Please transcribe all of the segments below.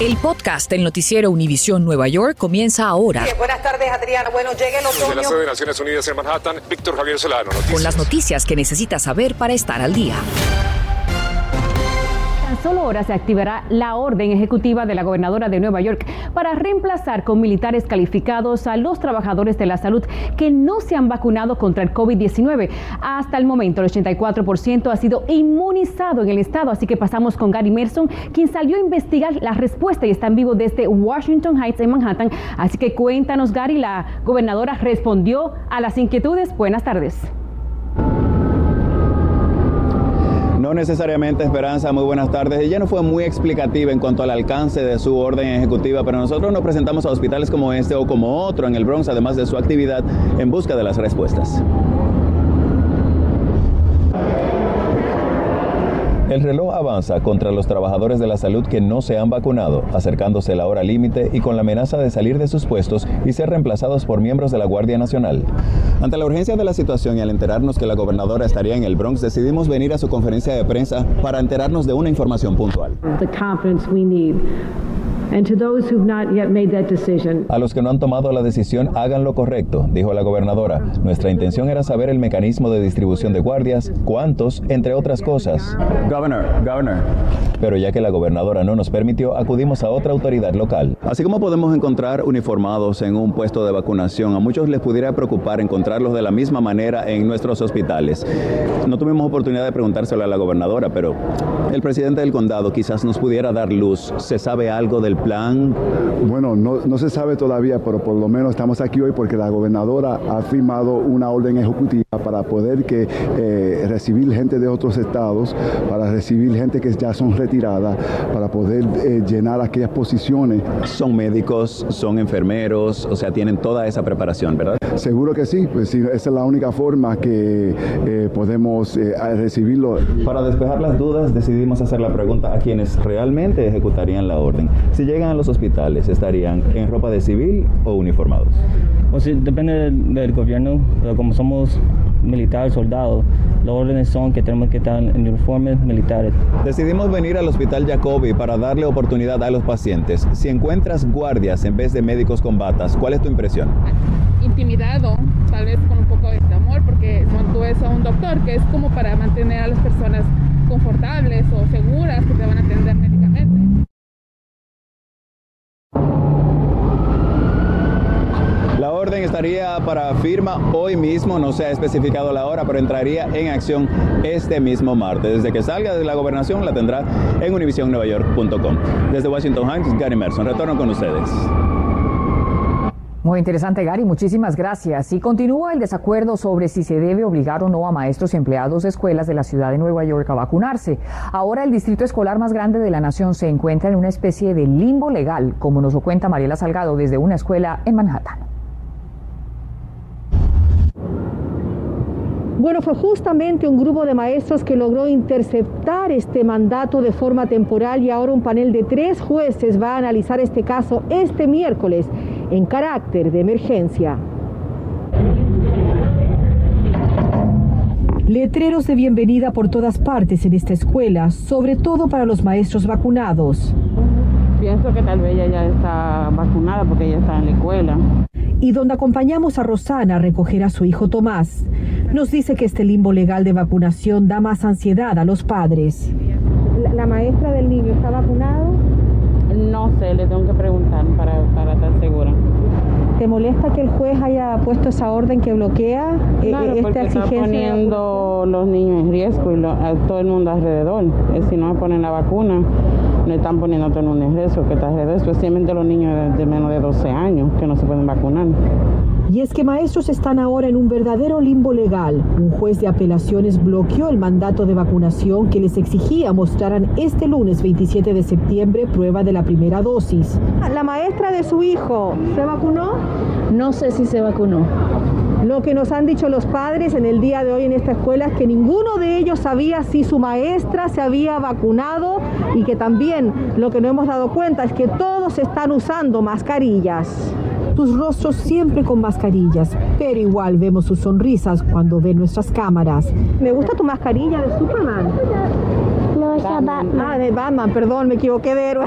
El podcast del noticiero Univisión Nueva York comienza ahora. buenas tardes, Adriana. Bueno, llegue el otoño. Desde la sede de Naciones Unidas en Manhattan, Víctor Javier Solano. Noticias. Con las noticias que necesitas saber para estar al día solo horas se activará la orden ejecutiva de la gobernadora de Nueva York para reemplazar con militares calificados a los trabajadores de la salud que no se han vacunado contra el COVID-19. Hasta el momento, el 84% ha sido inmunizado en el estado, así que pasamos con Gary Merson, quien salió a investigar la respuesta y está en vivo desde Washington Heights en Manhattan. Así que cuéntanos, Gary, la gobernadora respondió a las inquietudes. Buenas tardes. No necesariamente Esperanza, muy buenas tardes. Ella no fue muy explicativa en cuanto al alcance de su orden ejecutiva, pero nosotros nos presentamos a hospitales como este o como otro en el Bronx, además de su actividad en busca de las respuestas. El reloj avanza contra los trabajadores de la salud que no se han vacunado, acercándose la hora límite y con la amenaza de salir de sus puestos y ser reemplazados por miembros de la Guardia Nacional. Ante la urgencia de la situación y al enterarnos que la gobernadora estaría en el Bronx, decidimos venir a su conferencia de prensa para enterarnos de una información puntual. A los que no han tomado la decisión, hagan lo correcto, dijo la gobernadora. Nuestra intención era saber el mecanismo de distribución de guardias, cuántos, entre otras cosas. Governor, governor. Pero ya que la gobernadora no nos permitió, acudimos a otra autoridad local. Así como podemos encontrar uniformados en un puesto de vacunación, a muchos les pudiera preocupar encontrarlos de la misma manera en nuestros hospitales. No tuvimos oportunidad de preguntárselo a la gobernadora, pero el presidente del condado quizás nos pudiera dar luz. ¿Se sabe algo del plan? Bueno, no, se sabe todavía, pero por lo menos estamos aquí hoy porque la gobernadora ha firmado una orden ejecutiva para poder que, eh, recibir gente de otros estados, para recibir gente que ya son retiradas, para poder eh, llenar aquellas posiciones. Son médicos, son enfermeros, o sea, tienen toda esa preparación, ¿verdad? Seguro que sí, pues esa es la única forma que eh, podemos recibirlo. Para despejar las dudas, decidimos hacer la pregunta a quienes realmente ejecutarían la orden. Si llegan a los hospitales, ¿estarían en ropa de civil o uniformados? Pues depende del, gobierno, pero como somos militares, soldados, las órdenes son que tenemos que estar en uniformes militares. Decidimos venir al Hospital Jacobi para darle oportunidad a los pacientes. Si encuentras guardias en vez de médicos con batas, ¿cuál es tu impresión? Intimidado, tal vez con un poco de temor, porque no tú ves a un doctor, que es como para mantener a las personas confortables o seguras que te van a atender médicamente. La orden estaría para firma hoy mismo, no se ha especificado la hora, pero entraría en acción este mismo martes. Desde que salga de la gobernación la tendrá en univisionnuevayork.com. Desde Washington Heights, Gary Merson. Retorno con ustedes. Muy interesante, Gary. Muchísimas gracias. Y continúa el desacuerdo sobre si se debe obligar o no a maestros y empleados de escuelas de la ciudad de Nueva York a vacunarse. Ahora el distrito escolar más grande de la nación se encuentra en una especie de limbo legal, como nos lo cuenta Mariela Salgado desde una escuela en Manhattan. Bueno, fue justamente un grupo de maestros que logró interceptar este mandato de forma temporal y ahora un panel de tres jueces va a analizar este caso este miércoles en carácter de emergencia. Letreros de bienvenida por todas partes en esta escuela, sobre todo para los maestros vacunados. Pienso que tal vez ella ya está vacunada porque ella está en la escuela. Y donde acompañamos a Rosana a recoger a su hijo Tomás, nos dice que este limbo legal de vacunación da más ansiedad a los padres. ¿La, maestra del niño está vacunado? No sé, le tengo que preguntar para, para estar segura. ¿Te molesta que el juez haya puesto esa orden que bloquea eh, claro, esta exigencia? Está poniendo los niños en riesgo y a todo el mundo alrededor. si no me ponen la vacuna, no están poniendo a todo el mundo en riesgo, que está alrededor, especialmente los niños de menos de 12 años que no se pueden vacunar. Y es que maestros están ahora en un verdadero limbo legal. Un juez de apelaciones bloqueó el mandato de vacunación que les exigía mostraran este lunes 27 de septiembre prueba de la primera dosis. La maestra de su hijo, ¿se vacunó? No sé si se vacunó. Lo que nos han dicho los padres en el día de hoy en esta escuela es que ninguno de ellos sabía si su maestra se había vacunado y que también lo que no hemos dado cuenta es que todos están usando mascarillas tus rostros siempre con mascarillas, pero igual vemos sus sonrisas cuando ven nuestras cámaras. Me gusta tu mascarilla de Superman. No, Batman. Ah, de Batman, perdón, me equivoqué de héroe.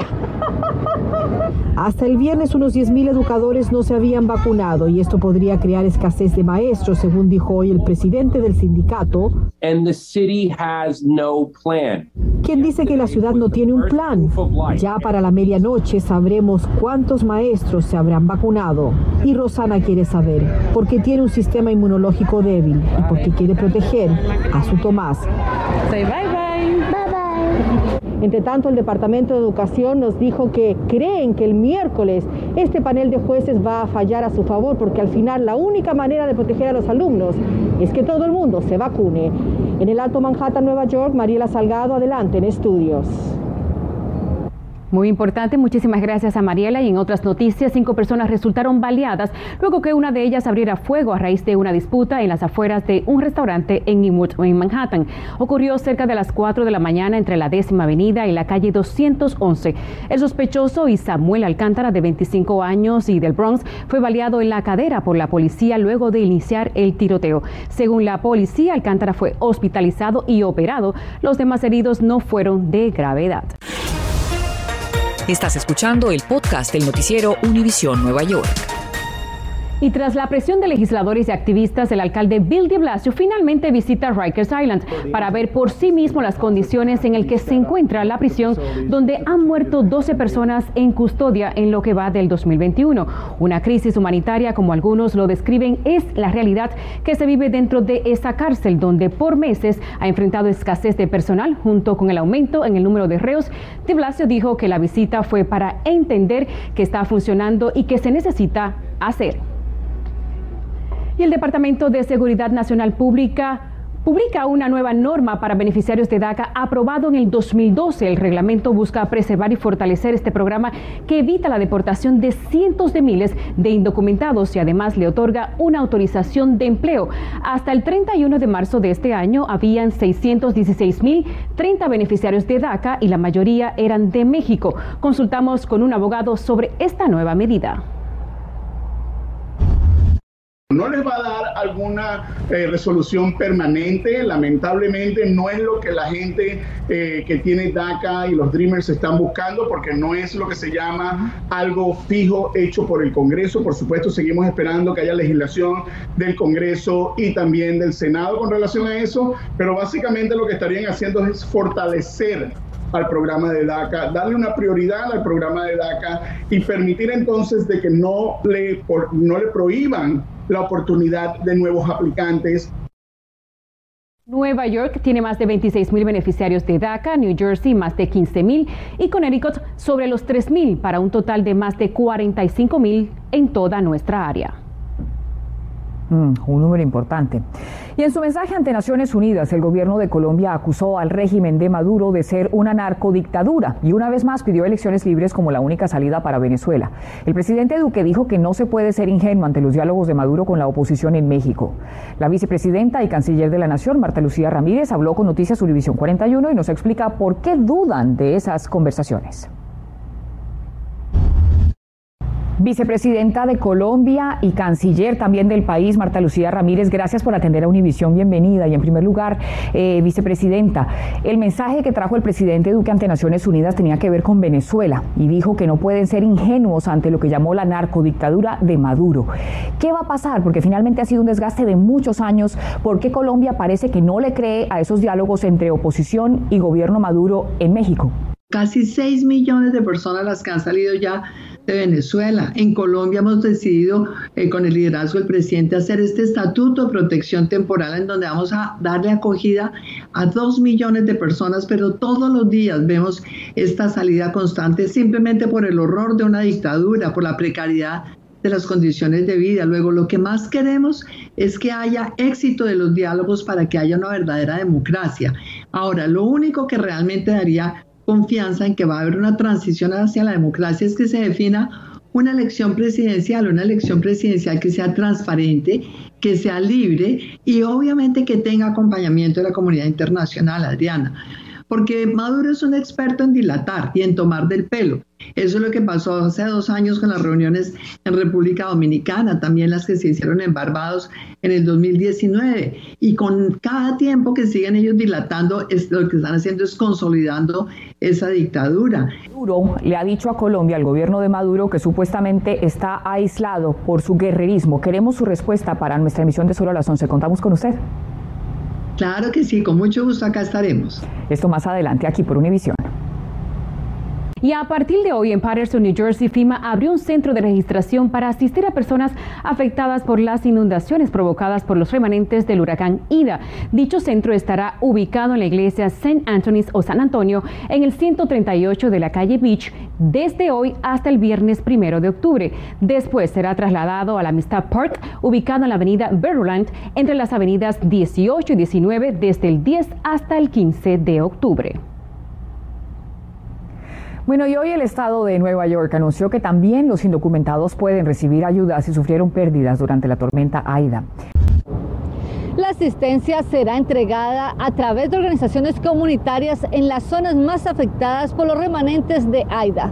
Hasta el viernes unos 10.000 educadores no se habían vacunado y esto podría crear escasez de maestros, según dijo hoy el presidente del sindicato. And the city has no plan. Quien dice que la ciudad no tiene un plan. Ya para la medianoche sabremos cuántos maestros se habrán vacunado. Y Rosana quiere saber, porque tiene un sistema inmunológico débil y porque quiere proteger a su Tomás. Say bye. Entre tanto, el Departamento de Educación nos dijo que creen que el miércoles este panel de jueces va a fallar a su favor porque al final la única manera de proteger a los alumnos es que todo el mundo se vacune. En el Alto Manhattan, Nueva York, Mariela Salgado, adelante en estudios. Muy importante, muchísimas gracias a Mariela. Y en otras noticias, cinco personas resultaron baleadas luego que una de ellas abriera fuego a raíz de una disputa en las afueras de un restaurante en Inwood, en Manhattan. Ocurrió cerca de las 4 de la mañana entre la décima avenida y la calle 211. El sospechoso y Samuel Alcántara, de 25 años y del Bronx, fue baleado en la cadera por la policía luego de iniciar el tiroteo. Según la policía, Alcántara fue hospitalizado y operado. Los demás heridos no fueron de gravedad. Estás escuchando el podcast del noticiero Univisión Nueva York. Y tras la presión de legisladores y activistas, el alcalde Bill de Blasio finalmente visita Rikers Island para ver por sí mismo las condiciones en las que se encuentra la prisión, donde han muerto 12 personas en custodia en lo que va del 2021. Una crisis humanitaria, como algunos lo describen, es la realidad que se vive dentro de esa cárcel, donde por meses ha enfrentado escasez de personal junto con el aumento en el número de reos. De Blasio dijo que la visita fue para entender que está funcionando y que se necesita hacer. Y el Departamento de Seguridad Nacional Pública publica una nueva norma para beneficiarios de DACA aprobado en el 2012. El reglamento busca preservar y fortalecer este programa que evita la deportación de cientos de miles de indocumentados y además le otorga una autorización de empleo. Hasta el 31 de marzo de este año habían 616.030 beneficiarios de DACA y la mayoría eran de México. Consultamos con un abogado sobre esta nueva medida no les va a dar alguna eh, resolución permanente. Lamentablemente no es lo que la gente eh, que tiene DACA y los Dreamers están buscando porque no es lo que se llama algo fijo hecho por el Congreso. Por supuesto, seguimos esperando que haya legislación del Congreso y también del Senado con relación a eso, pero básicamente lo que estarían haciendo es fortalecer al programa de DACA, darle una prioridad al programa de DACA y permitir entonces de que no le, no le prohíban la oportunidad de nuevos aplicantes. Nueva York tiene más de 26 mil beneficiarios de DACA, New Jersey más de 15 mil y Connecticut sobre los 3 mil para un total de más de 45 mil en toda nuestra área. Mm, un número importante. Y en su mensaje ante Naciones Unidas, el gobierno de Colombia acusó al régimen de Maduro de ser una narcodictadura y una vez más pidió elecciones libres como la única salida para Venezuela. El presidente Duque dijo que no se puede ser ingenuo ante los diálogos de Maduro con la oposición en México. La vicepresidenta y canciller de la Nación, Marta Lucía Ramírez, habló con Noticias Univisión 41 y nos explica por qué dudan de esas conversaciones. Vicepresidenta de Colombia y canciller también del país, Marta Lucía Ramírez, gracias por atender a Univisión, bienvenida. Y en primer lugar, eh, vicepresidenta, el mensaje que trajo el presidente Duque ante Naciones Unidas tenía que ver con Venezuela y dijo que no pueden ser ingenuos ante lo que llamó la narcodictadura de Maduro. ¿Qué va a pasar? Porque finalmente ha sido un desgaste de muchos años. ¿Por qué Colombia parece que no le cree a esos diálogos entre oposición y gobierno Maduro en México? Casi 6 millones de personas las que han salido ya de Venezuela. En Colombia hemos decidido, eh, con el liderazgo del presidente, hacer este estatuto de protección temporal en donde vamos a darle acogida a dos millones de personas, pero todos los días vemos esta salida constante simplemente por el horror de una dictadura, por la precariedad de las condiciones de vida. Luego, lo que más queremos es que haya éxito de los diálogos para que haya una verdadera democracia. Ahora, lo único que realmente daría confianza en que va a haber una transición hacia la democracia es que se defina una elección presidencial, una elección presidencial que sea transparente, que sea libre y obviamente que tenga acompañamiento de la comunidad internacional, Adriana. Porque Maduro es un experto en dilatar y en tomar del pelo. Eso es lo que pasó hace dos años con las reuniones en República Dominicana, también las que se hicieron en Barbados en el 2019. Y con cada tiempo que siguen ellos dilatando, lo que están haciendo es consolidando esa dictadura. Maduro le ha dicho a Colombia, al gobierno de Maduro, que supuestamente está aislado por su guerrerismo. Queremos su respuesta para nuestra emisión de Solo a las 11. Contamos con usted. Claro que sí, con mucho gusto acá estaremos. Esto más adelante aquí por Univisión. Y a partir de hoy en Patterson, New Jersey, FIMA abrió un centro de registración para asistir a personas afectadas por las inundaciones provocadas por los remanentes del huracán Ida. Dicho centro estará ubicado en la iglesia St. Anthony's o San Antonio en el 138 de la calle Beach desde hoy hasta el viernes primero de octubre. Después será trasladado a la Amistad Park, ubicado en la avenida Berland entre las avenidas 18 y 19 desde el 10 hasta el 15 de octubre. Bueno, y hoy el Estado de Nueva York anunció que también los indocumentados pueden recibir ayuda si sufrieron pérdidas durante la tormenta Aida. La asistencia será entregada a través de organizaciones comunitarias en las zonas más afectadas por los remanentes de Aida.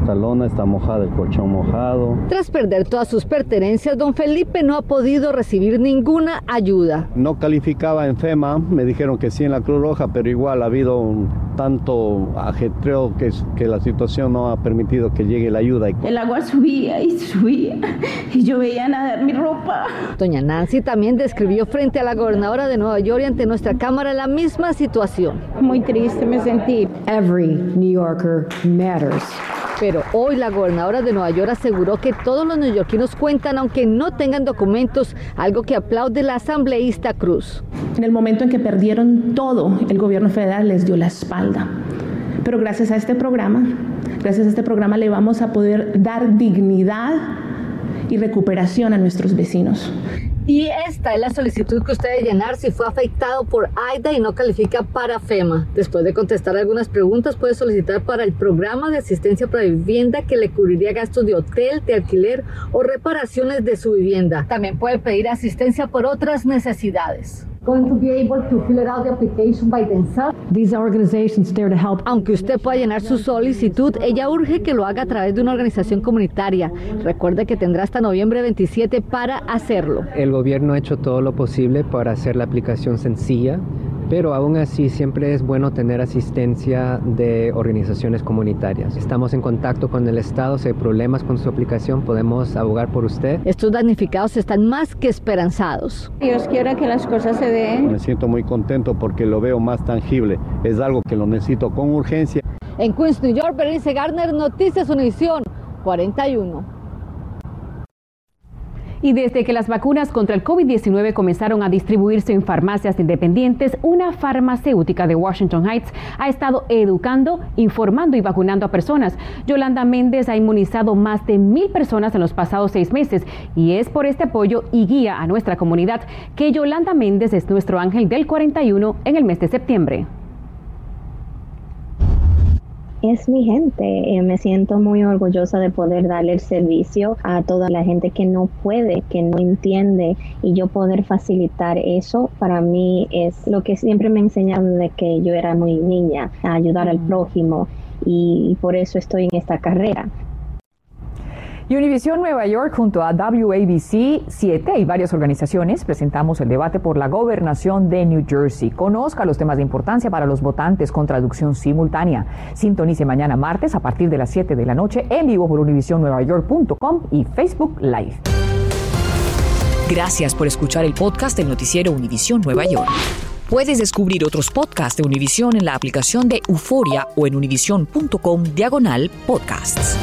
Esta lona está mojada, el colchón mojado. Tras perder todas sus pertenencias, don Felipe no ha podido recibir ninguna ayuda. No calificaba en FEMA, me dijeron que sí en la Cruz Roja, pero igual ha habido un tanto ajetreo que, que la situación no ha permitido que llegue la ayuda. El agua subía y subía y yo veía nadar mi ropa. Doña Nancy también describió frente a la gobernadora de Nueva York y ante nuestra cámara la misma situación. Muy triste me sentí. Every New Yorker matters. Pero hoy la gobernadora de Nueva York aseguró que todos los neoyorquinos cuentan aunque no tengan documentos, algo que aplaude la asambleísta Cruz. En el momento en que perdieron todo, el gobierno federal les dio la espalda. Pero gracias a este programa, gracias a este programa le vamos a poder dar dignidad y recuperación a nuestros vecinos. Y esta es la solicitud que usted debe llenar si fue afectado por AIDA y no califica para FEMA. Después de contestar algunas preguntas, puede solicitar para el programa de asistencia para vivienda que le cubriría gastos de hotel, de alquiler o reparaciones de su vivienda. También puede pedir asistencia por otras necesidades. Aunque usted pueda llenar su solicitud, ella urge que lo haga a través de una organización comunitaria. Recuerde que tendrá hasta noviembre 27 para hacerlo. El gobierno ha hecho todo lo posible para hacer la aplicación sencilla pero aún así siempre es bueno tener asistencia de organizaciones comunitarias. Estamos en contacto con el Estado, si hay problemas con su aplicación podemos abogar por usted. Estos damnificados están más que esperanzados. Dios quiera que las cosas se den. Me siento muy contento porque lo veo más tangible, es algo que lo necesito con urgencia. En Queens, New York, Berenice Garner, Noticias Univisión 41. Y desde que las vacunas contra el COVID-19 comenzaron a distribuirse en farmacias independientes, una farmacéutica de Washington Heights ha estado educando, informando y vacunando a personas. Yolanda Méndez ha inmunizado más de mil personas en los pasados seis meses y es por este apoyo y guía a nuestra comunidad que Yolanda Méndez es nuestro ángel del 41 en el mes de septiembre es mi gente. Eh, me siento muy orgullosa de poder darle el servicio a toda la gente que no puede, que no entiende y yo poder facilitar eso para mí es lo que siempre me enseñaron de que yo era muy niña, a ayudar al prójimo y por eso estoy en esta carrera. Y Univisión Nueva York junto a WABC 7 y varias organizaciones presentamos el debate por la gobernación de New Jersey. Conozca los temas de importancia para los votantes con traducción simultánea. Sintonice mañana martes a partir de las 7 de la noche en vivo por univisionnuevayork.com y Facebook Live. Gracias por escuchar el podcast del noticiero Univisión Nueva York. Puedes descubrir otros podcasts de Univisión en la aplicación de Euforia o en univision.com diagonal podcasts.